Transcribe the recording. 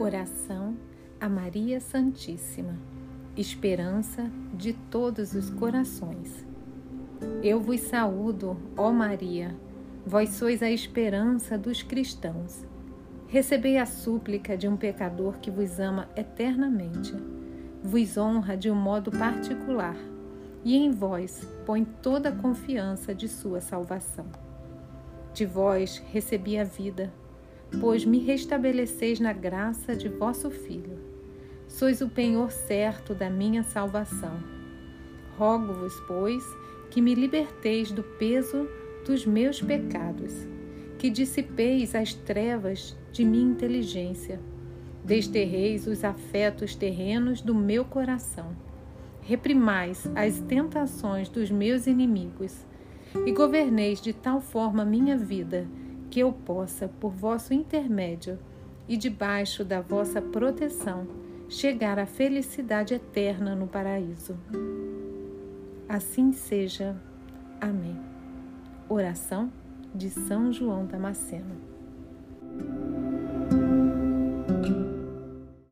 Oração a Maria Santíssima, esperança de todos os corações. Eu vos saúdo, ó Maria, vós sois a esperança dos cristãos. Recebei a súplica de um pecador que vos ama eternamente, vos honra de um modo particular e em vós põe toda a confiança de sua salvação. De vós recebi a vida pois me restabeleceis na graça de vosso Filho. Sois o penhor certo da minha salvação. Rogo-vos, pois, que me liberteis do peso dos meus pecados, que dissipeis as trevas de minha inteligência, desterreis os afetos terrenos do meu coração, reprimais as tentações dos meus inimigos e governeis de tal forma minha vida que eu possa, por vosso intermédio e debaixo da vossa proteção, chegar à felicidade eterna no paraíso. Assim seja. Amém. Oração de São João Damasceno.